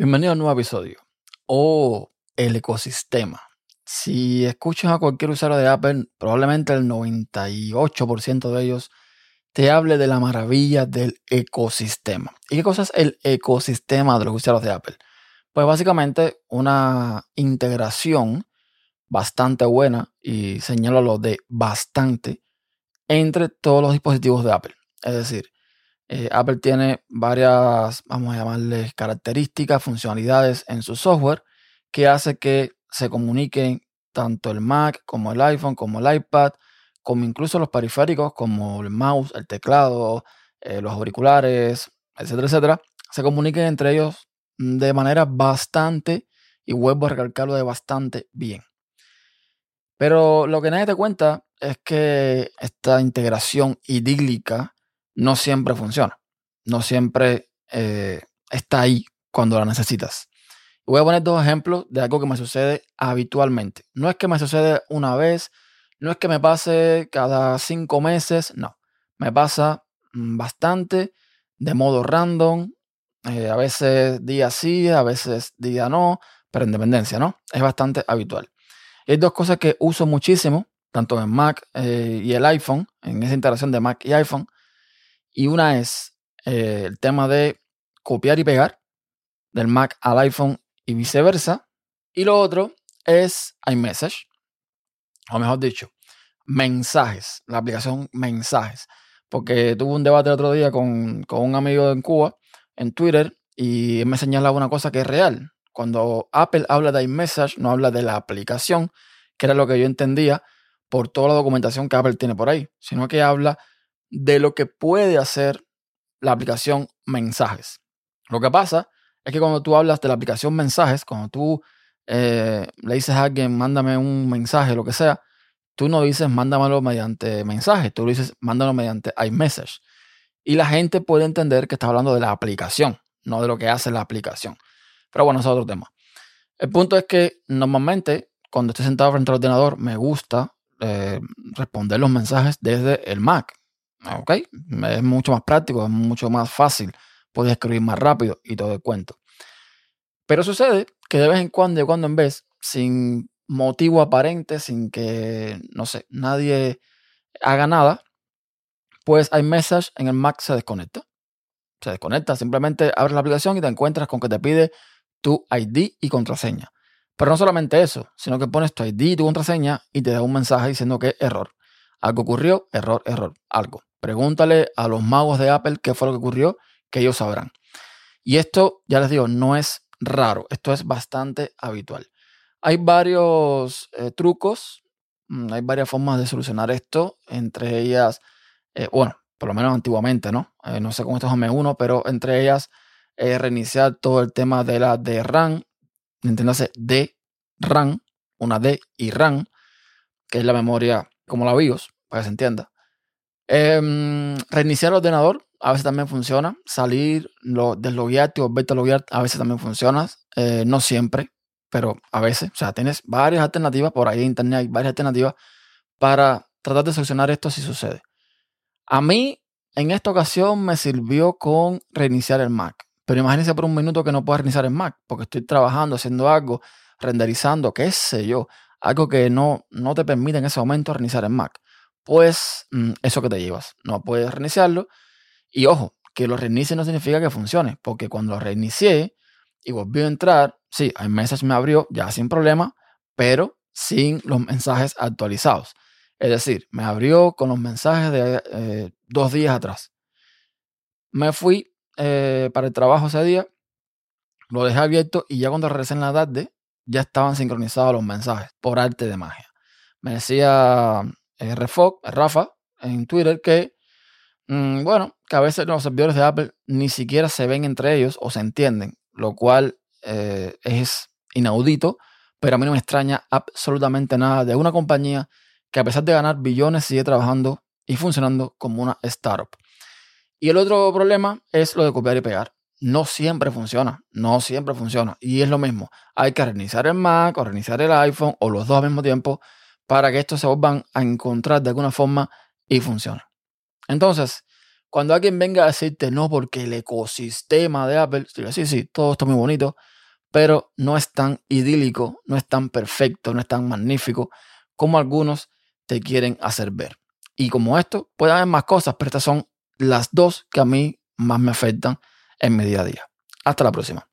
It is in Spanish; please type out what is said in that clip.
Bienvenido a un nuevo episodio. O el ecosistema. Si escuchas a cualquier usuario de Apple, probablemente el 98% de ellos te hable de la maravilla del ecosistema. ¿Y qué cosa es el ecosistema de los usuarios de Apple? Pues básicamente una integración bastante buena, y señalo lo de bastante, entre todos los dispositivos de Apple. Es decir, eh, Apple tiene varias, vamos a llamarles características, funcionalidades en su software que hace que se comuniquen tanto el Mac como el iPhone, como el iPad, como incluso los periféricos como el mouse, el teclado, eh, los auriculares, etcétera, etcétera, se comuniquen entre ellos de manera bastante, y vuelvo a recalcarlo de bastante bien. Pero lo que nadie te cuenta es que esta integración idílica no siempre funciona. No siempre eh, está ahí cuando la necesitas. Voy a poner dos ejemplos de algo que me sucede habitualmente. No es que me sucede una vez, no es que me pase cada cinco meses, no. Me pasa mm, bastante de modo random, eh, a veces día sí, a veces día no, pero en dependencia, ¿no? Es bastante habitual. hay dos cosas que uso muchísimo, tanto en Mac eh, y el iPhone, en esa integración de Mac y iPhone, y una es eh, el tema de copiar y pegar del Mac al iPhone y viceversa. Y lo otro es iMessage, o mejor dicho, mensajes, la aplicación mensajes. Porque tuve un debate el otro día con, con un amigo en Cuba, en Twitter, y me señalaba una cosa que es real. Cuando Apple habla de iMessage, no habla de la aplicación, que era lo que yo entendía por toda la documentación que Apple tiene por ahí, sino que habla de lo que puede hacer la aplicación Mensajes. Lo que pasa es que cuando tú hablas de la aplicación Mensajes, cuando tú eh, le dices a alguien, mándame un mensaje, lo que sea, tú no dices, mándamelo mediante mensaje, tú dices, mándalo mediante iMessage. Y la gente puede entender que está hablando de la aplicación, no de lo que hace la aplicación. Pero bueno, es otro tema. El punto es que normalmente cuando estoy sentado frente al ordenador me gusta eh, responder los mensajes desde el Mac. ¿Ok? Es mucho más práctico, es mucho más fácil, puedes escribir más rápido y todo el cuento. Pero sucede que de vez en cuando, de cuando en vez, sin motivo aparente, sin que, no sé, nadie haga nada, pues iMessage en el Mac se desconecta. Se desconecta, simplemente abres la aplicación y te encuentras con que te pide tu ID y contraseña. Pero no solamente eso, sino que pones tu ID y tu contraseña y te da un mensaje diciendo que error. Algo ocurrió, error, error, algo. Pregúntale a los magos de Apple qué fue lo que ocurrió, que ellos sabrán. Y esto, ya les digo, no es raro, esto es bastante habitual. Hay varios eh, trucos, mm, hay varias formas de solucionar esto, entre ellas, eh, bueno, por lo menos antiguamente, ¿no? Eh, no sé cómo esto es M1, pero entre ellas reiniciar todo el tema de la de RAM, entiéndase de RAM, una D y RAM, que es la memoria como la BIOS, para que se entienda. Em, reiniciar el ordenador a veces también funciona. Salir, lo, desloguearte o volverte a loguear a veces también funciona. Eh, no siempre, pero a veces. O sea, tienes varias alternativas por ahí en internet, hay varias alternativas para tratar de solucionar esto si sucede. A mí, en esta ocasión, me sirvió con reiniciar el Mac. Pero imagínense por un minuto que no pueda reiniciar el Mac, porque estoy trabajando, haciendo algo, renderizando, qué sé yo, algo que no, no te permite en ese momento reiniciar el Mac pues mm, eso que te llevas. No puedes reiniciarlo. Y ojo, que lo reinicie no significa que funcione, porque cuando lo reinicié y volvió a entrar, sí, iMessage me abrió ya sin problema, pero sin los mensajes actualizados. Es decir, me abrió con los mensajes de eh, dos días atrás. Me fui eh, para el trabajo ese día, lo dejé abierto y ya cuando regresé en la tarde, ya estaban sincronizados los mensajes por arte de magia. Me decía eh, Rafa, en Twitter, que, mm, bueno, que a veces los servidores de Apple ni siquiera se ven entre ellos o se entienden, lo cual eh, es inaudito, pero a mí no me extraña absolutamente nada de una compañía que a pesar de ganar billones sigue trabajando y funcionando como una startup. Y el otro problema es lo de copiar y pegar. No siempre funciona, no siempre funciona. Y es lo mismo, hay que reiniciar el Mac o reiniciar el iPhone o los dos al mismo tiempo para que estos se vuelvan a encontrar de alguna forma y funcionen. Entonces, Cuando alguien venga a decirte no, porque el ecosistema de Apple, sí, sí, todo está muy bonito, pero no es tan idílico, no es tan perfecto, no es tan magnífico como algunos te quieren hacer ver. Y como esto, puede haber más cosas, pero estas son las dos que a mí más me afectan en mi día a día. Hasta la próxima.